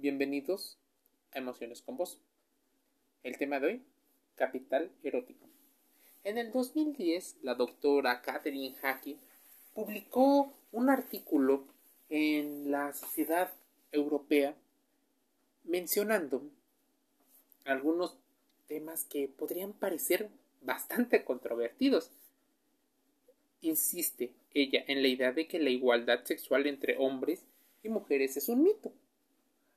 Bienvenidos a Emociones con Vos. El tema de hoy, capital erótico. En el 2010, la doctora Catherine Hacking publicó un artículo en la Sociedad Europea mencionando algunos temas que podrían parecer bastante controvertidos. Insiste ella en la idea de que la igualdad sexual entre hombres y mujeres es un mito.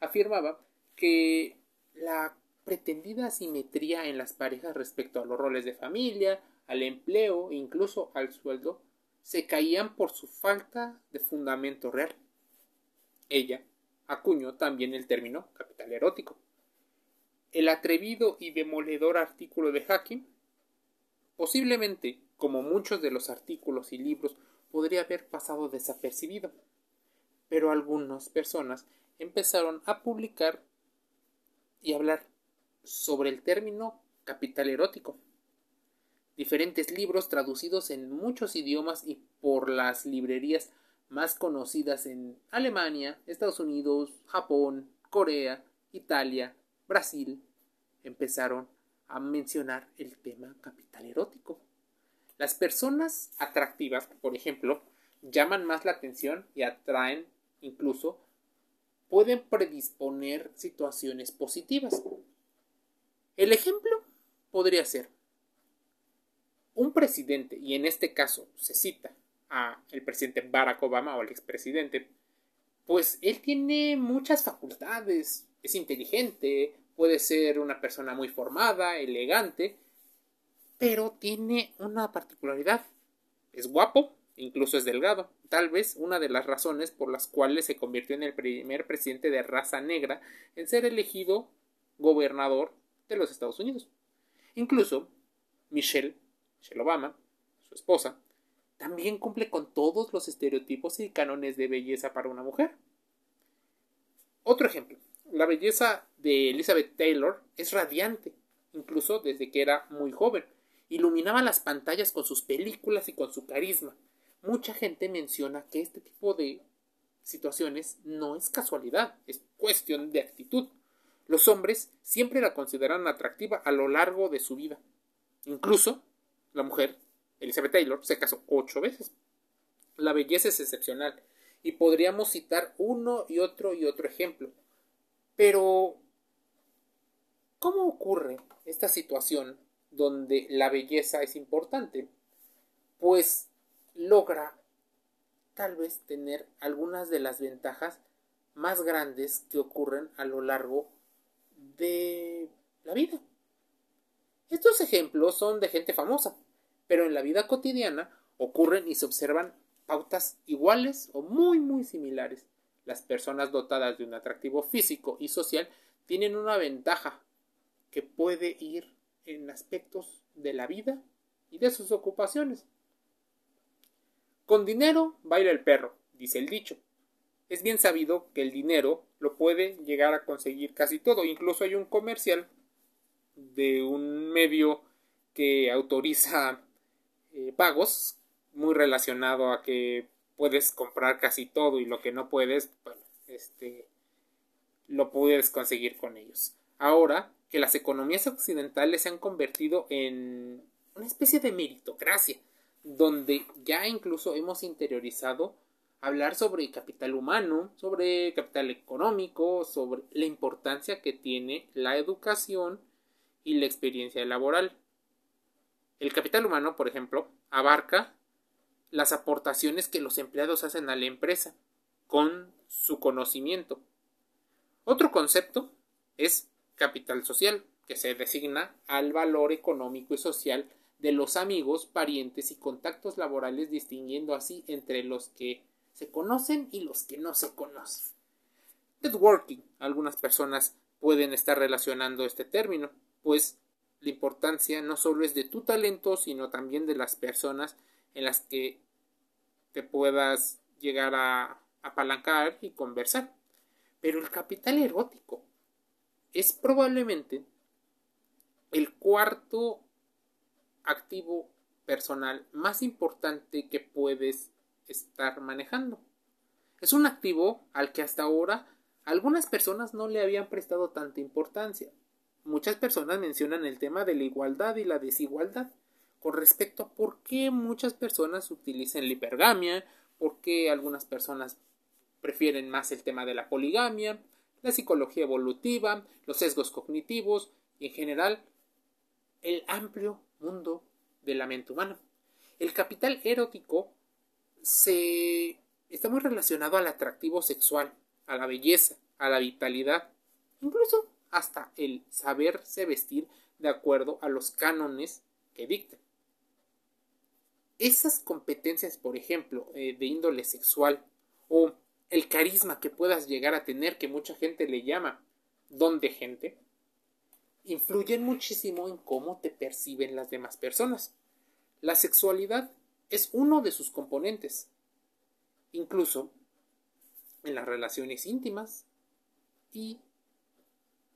Afirmaba que la pretendida asimetría en las parejas respecto a los roles de familia, al empleo incluso al sueldo se caían por su falta de fundamento real. Ella acuñó también el término capital erótico. El atrevido y demoledor artículo de Hacking, posiblemente, como muchos de los artículos y libros, podría haber pasado desapercibido, pero algunas personas empezaron a publicar y hablar sobre el término capital erótico. Diferentes libros traducidos en muchos idiomas y por las librerías más conocidas en Alemania, Estados Unidos, Japón, Corea, Italia, Brasil, empezaron a mencionar el tema capital erótico. Las personas atractivas, por ejemplo, llaman más la atención y atraen incluso pueden predisponer situaciones positivas. El ejemplo podría ser un presidente, y en este caso se cita a el presidente Barack Obama o el expresidente, pues él tiene muchas facultades, es inteligente, puede ser una persona muy formada, elegante, pero tiene una particularidad, es guapo, incluso es delgado, tal vez una de las razones por las cuales se convirtió en el primer presidente de raza negra en ser elegido gobernador de los Estados Unidos. Incluso Michelle, Michelle Obama, su esposa, también cumple con todos los estereotipos y cánones de belleza para una mujer. Otro ejemplo, la belleza de Elizabeth Taylor es radiante, incluso desde que era muy joven. Iluminaba las pantallas con sus películas y con su carisma mucha gente menciona que este tipo de situaciones no es casualidad, es cuestión de actitud. Los hombres siempre la consideran atractiva a lo largo de su vida. Incluso la mujer, Elizabeth Taylor, se casó ocho veces. La belleza es excepcional y podríamos citar uno y otro y otro ejemplo. Pero, ¿cómo ocurre esta situación donde la belleza es importante? Pues logra tal vez tener algunas de las ventajas más grandes que ocurren a lo largo de la vida. Estos ejemplos son de gente famosa, pero en la vida cotidiana ocurren y se observan pautas iguales o muy muy similares. Las personas dotadas de un atractivo físico y social tienen una ventaja que puede ir en aspectos de la vida y de sus ocupaciones. Con dinero baila el perro, dice el dicho. Es bien sabido que el dinero lo puede llegar a conseguir casi todo. Incluso hay un comercial de un medio que autoriza eh, pagos muy relacionado a que puedes comprar casi todo y lo que no puedes, bueno, este, lo puedes conseguir con ellos. Ahora que las economías occidentales se han convertido en una especie de meritocracia, donde ya incluso hemos interiorizado hablar sobre capital humano, sobre capital económico, sobre la importancia que tiene la educación y la experiencia laboral. El capital humano, por ejemplo, abarca las aportaciones que los empleados hacen a la empresa con su conocimiento. Otro concepto es capital social, que se designa al valor económico y social de los amigos, parientes y contactos laborales, distinguiendo así entre los que se conocen y los que no se conocen. Networking. Algunas personas pueden estar relacionando este término, pues la importancia no solo es de tu talento, sino también de las personas en las que te puedas llegar a apalancar y conversar. Pero el capital erótico es probablemente el cuarto activo personal más importante que puedes estar manejando. Es un activo al que hasta ahora algunas personas no le habían prestado tanta importancia. Muchas personas mencionan el tema de la igualdad y la desigualdad con respecto a por qué muchas personas utilizan la hipergamia, por qué algunas personas prefieren más el tema de la poligamia, la psicología evolutiva, los sesgos cognitivos y en general el amplio mundo de la mente humana. El capital erótico se está muy relacionado al atractivo sexual, a la belleza, a la vitalidad, incluso hasta el saberse vestir de acuerdo a los cánones que dictan. Esas competencias, por ejemplo, eh, de índole sexual o el carisma que puedas llegar a tener, que mucha gente le llama don de gente, influyen muchísimo en cómo te perciben las demás personas. La sexualidad es uno de sus componentes, incluso en las relaciones íntimas y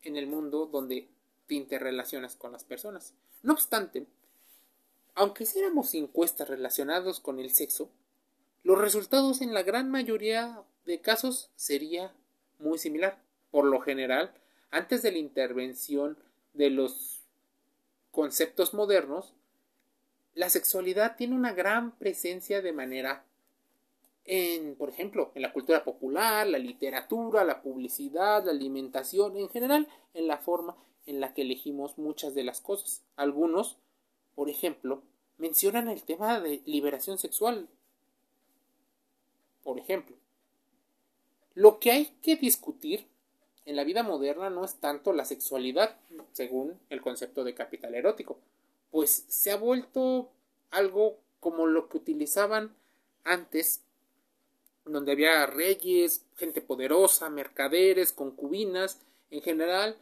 en el mundo donde te interrelacionas con las personas. No obstante, aunque hiciéramos encuestas relacionadas con el sexo, los resultados en la gran mayoría de casos sería muy similar. Por lo general, antes de la intervención de los conceptos modernos, la sexualidad tiene una gran presencia de manera en, por ejemplo, en la cultura popular, la literatura, la publicidad, la alimentación, en general, en la forma en la que elegimos muchas de las cosas. Algunos, por ejemplo, mencionan el tema de liberación sexual. Por ejemplo, lo que hay que discutir en la vida moderna no es tanto la sexualidad, según el concepto de capital erótico, pues se ha vuelto algo como lo que utilizaban antes, donde había reyes, gente poderosa, mercaderes, concubinas, en general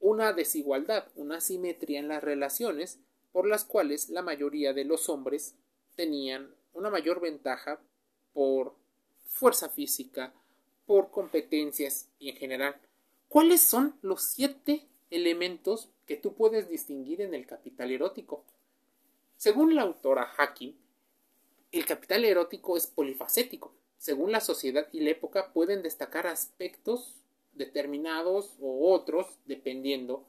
una desigualdad, una asimetría en las relaciones, por las cuales la mayoría de los hombres tenían una mayor ventaja por fuerza física, por competencias y en general. ¿Cuáles son los siete elementos que tú puedes distinguir en el capital erótico? Según la autora Hakim, el capital erótico es polifacético. Según la sociedad y la época pueden destacar aspectos determinados o otros dependiendo.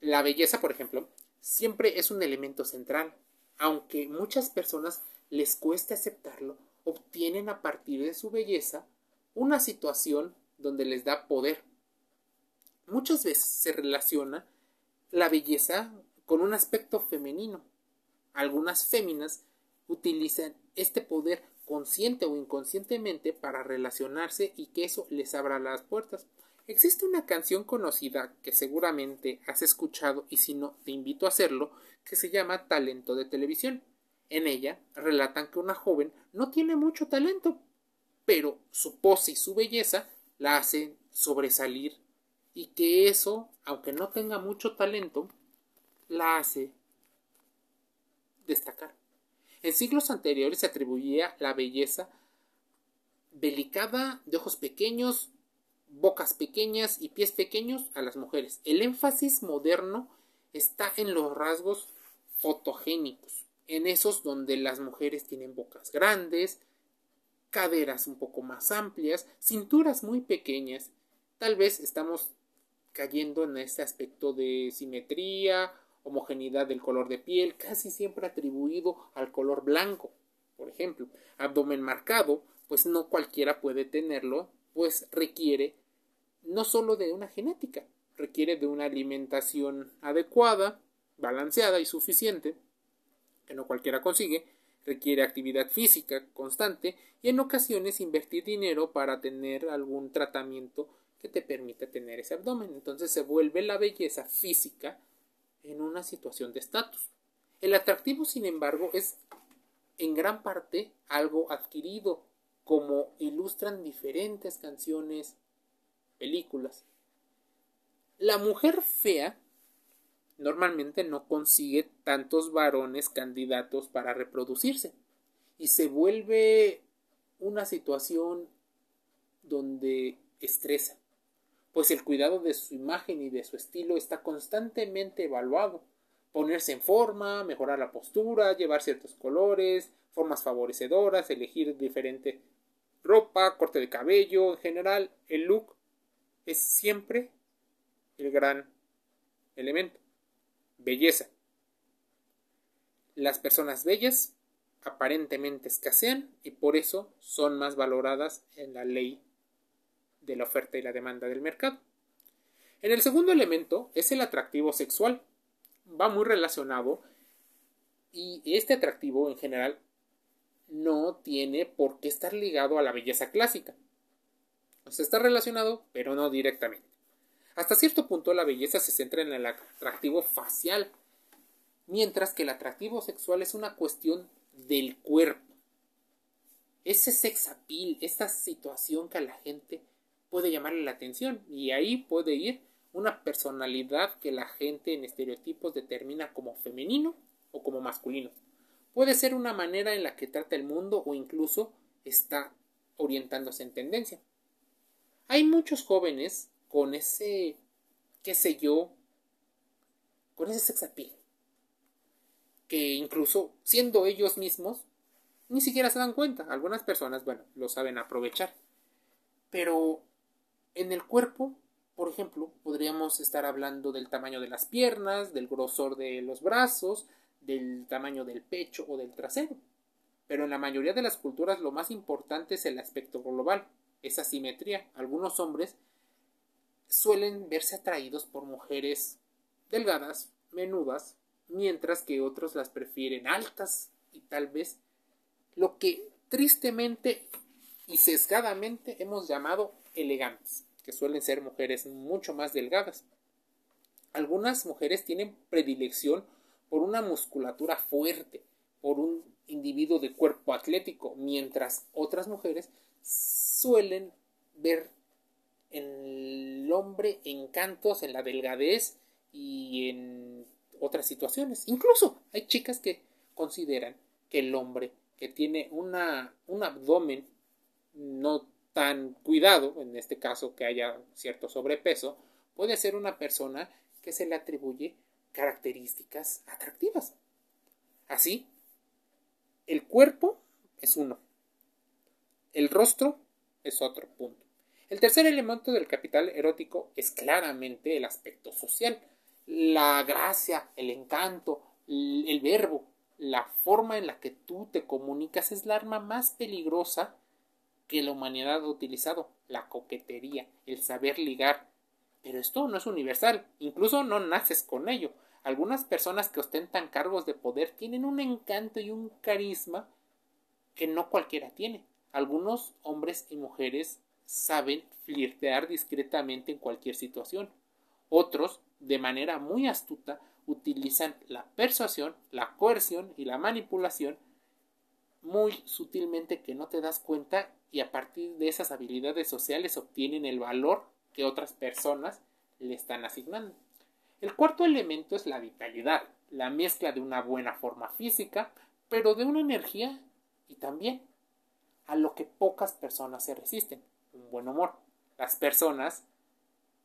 La belleza, por ejemplo, siempre es un elemento central. Aunque muchas personas les cueste aceptarlo, obtienen a partir de su belleza una situación donde les da poder. Muchas veces se relaciona la belleza con un aspecto femenino. Algunas féminas utilizan este poder consciente o inconscientemente para relacionarse y que eso les abra las puertas. Existe una canción conocida que seguramente has escuchado y si no te invito a hacerlo, que se llama Talento de Televisión. En ella relatan que una joven no tiene mucho talento, pero su pose y su belleza la hacen sobresalir y que eso, aunque no tenga mucho talento, la hace destacar. En siglos anteriores se atribuía la belleza delicada de ojos pequeños, bocas pequeñas y pies pequeños a las mujeres. El énfasis moderno está en los rasgos fotogénicos, en esos donde las mujeres tienen bocas grandes, caderas un poco más amplias, cinturas muy pequeñas. Tal vez estamos cayendo en este aspecto de simetría, homogeneidad del color de piel, casi siempre atribuido al color blanco. Por ejemplo, abdomen marcado, pues no cualquiera puede tenerlo, pues requiere no solo de una genética, requiere de una alimentación adecuada, balanceada y suficiente, que no cualquiera consigue, requiere actividad física constante y en ocasiones invertir dinero para tener algún tratamiento que te permita tener ese abdomen. Entonces se vuelve la belleza física en una situación de estatus. El atractivo, sin embargo, es en gran parte algo adquirido, como ilustran diferentes canciones, películas. La mujer fea normalmente no consigue tantos varones candidatos para reproducirse y se vuelve una situación donde estresa, pues el cuidado de su imagen y de su estilo está constantemente evaluado. Ponerse en forma, mejorar la postura, llevar ciertos colores, formas favorecedoras, elegir diferente ropa, corte de cabello, en general, el look es siempre el gran elemento. Belleza. Las personas bellas aparentemente escasean y por eso son más valoradas en la ley de la oferta y la demanda del mercado. En el segundo elemento es el atractivo sexual. Va muy relacionado y este atractivo en general no tiene por qué estar ligado a la belleza clásica. O está relacionado, pero no directamente. Hasta cierto punto la belleza se centra en el atractivo facial, mientras que el atractivo sexual es una cuestión del cuerpo. Ese sex appeal, esta situación que a la gente puede llamarle la atención y ahí puede ir una personalidad que la gente en estereotipos determina como femenino o como masculino. Puede ser una manera en la que trata el mundo o incluso está orientándose en tendencia. Hay muchos jóvenes con ese, qué sé yo, con ese sex appeal, que incluso siendo ellos mismos, ni siquiera se dan cuenta. Algunas personas, bueno, lo saben aprovechar. Pero en el cuerpo, por ejemplo, podríamos estar hablando del tamaño de las piernas, del grosor de los brazos, del tamaño del pecho o del trasero. Pero en la mayoría de las culturas lo más importante es el aspecto global, esa simetría. Algunos hombres suelen verse atraídos por mujeres delgadas, menudas, mientras que otros las prefieren altas y tal vez lo que tristemente y sesgadamente hemos llamado elegantes, que suelen ser mujeres mucho más delgadas. Algunas mujeres tienen predilección por una musculatura fuerte, por un individuo de cuerpo atlético, mientras otras mujeres suelen ver en el hombre encantos en la delgadez y en otras situaciones. Incluso hay chicas que consideran que el hombre que tiene una, un abdomen no tan cuidado, en este caso que haya cierto sobrepeso, puede ser una persona que se le atribuye características atractivas. Así, el cuerpo es uno, el rostro es otro punto. El tercer elemento del capital erótico es claramente el aspecto social, la gracia, el encanto, el verbo, la forma en la que tú te comunicas es la arma más peligrosa que la humanidad ha utilizado, la coquetería, el saber ligar. Pero esto no es universal, incluso no naces con ello. Algunas personas que ostentan cargos de poder tienen un encanto y un carisma que no cualquiera tiene. Algunos hombres y mujeres saben flirtear discretamente en cualquier situación. Otros, de manera muy astuta, utilizan la persuasión, la coerción y la manipulación muy sutilmente que no te das cuenta y a partir de esas habilidades sociales obtienen el valor que otras personas le están asignando. El cuarto elemento es la vitalidad, la mezcla de una buena forma física, pero de una energía y también a lo que pocas personas se resisten, un buen humor. Las personas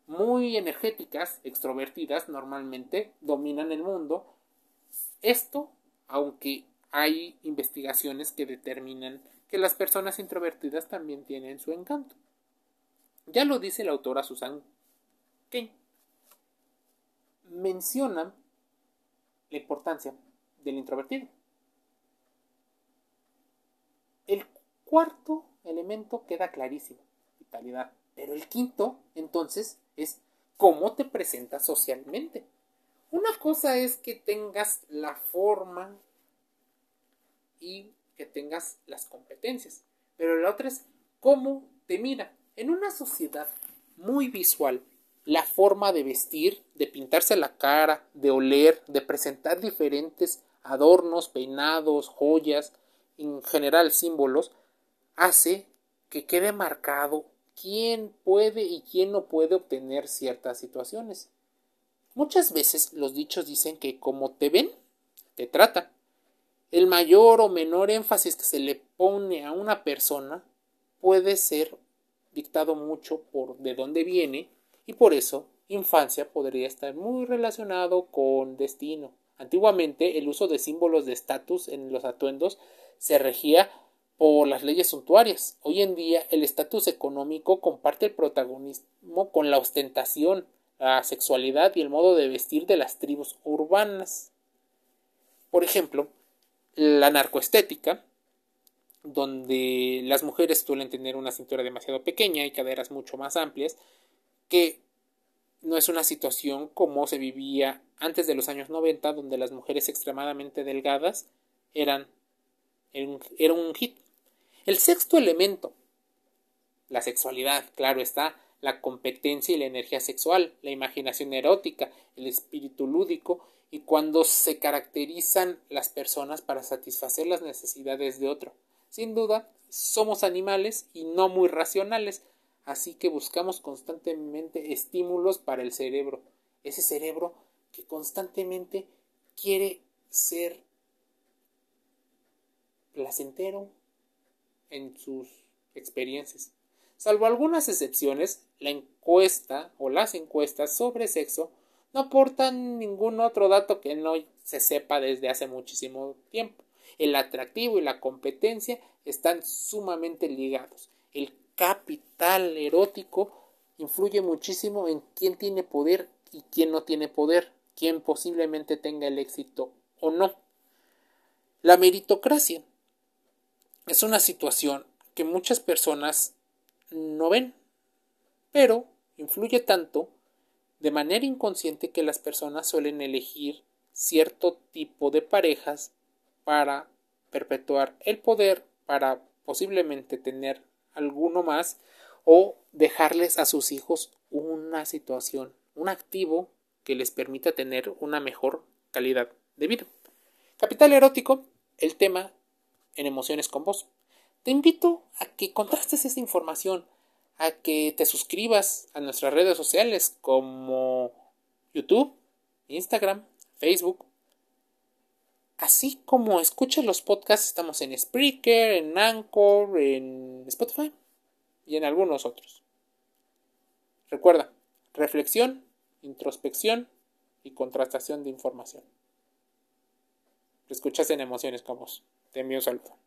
muy energéticas, extrovertidas, normalmente dominan el mundo. Esto, aunque hay investigaciones que determinan que las personas introvertidas también tienen su encanto. Ya lo dice la autora Susan Kane. Menciona la importancia del introvertido. El cuarto elemento queda clarísimo, Pero el quinto, entonces, es cómo te presentas socialmente. Una cosa es que tengas la forma y que tengas las competencias. Pero la otra es cómo te mira. En una sociedad muy visual, la forma de vestir, de pintarse la cara, de oler, de presentar diferentes adornos, peinados, joyas, en general símbolos, hace que quede marcado quién puede y quién no puede obtener ciertas situaciones. Muchas veces los dichos dicen que como te ven, te tratan. El mayor o menor énfasis que se le pone a una persona puede ser dictado mucho por de dónde viene y por eso infancia podría estar muy relacionado con destino. Antiguamente el uso de símbolos de estatus en los atuendos se regía por las leyes suntuarias. Hoy en día el estatus económico comparte el protagonismo con la ostentación, la sexualidad y el modo de vestir de las tribus urbanas. Por ejemplo, la narcoestética, donde las mujeres suelen tener una cintura demasiado pequeña y caderas mucho más amplias, que no es una situación como se vivía antes de los años 90, donde las mujeres extremadamente delgadas eran, era un hit. El sexto elemento, la sexualidad, claro está, la competencia y la energía sexual, la imaginación erótica, el espíritu lúdico y cuando se caracterizan las personas para satisfacer las necesidades de otro. Sin duda, somos animales y no muy racionales, así que buscamos constantemente estímulos para el cerebro, ese cerebro que constantemente quiere ser placentero en sus experiencias. Salvo algunas excepciones, la encuesta o las encuestas sobre sexo no aportan ningún otro dato que no se sepa desde hace muchísimo tiempo. El atractivo y la competencia están sumamente ligados. El capital erótico influye muchísimo en quién tiene poder y quién no tiene poder, quién posiblemente tenga el éxito o no. La meritocracia es una situación que muchas personas no ven, pero influye tanto de manera inconsciente que las personas suelen elegir cierto tipo de parejas para perpetuar el poder, para posiblemente tener alguno más o dejarles a sus hijos una situación, un activo que les permita tener una mejor calidad de vida. Capital erótico, el tema en emociones con vos. Te invito a que contrastes esa información, a que te suscribas a nuestras redes sociales como YouTube, Instagram, Facebook. Así como escuchas los podcasts, estamos en Spreaker, en Anchor, en Spotify y en algunos otros. Recuerda, reflexión, introspección y contrastación de información. Te escuchas en emociones como Te envío un saludo.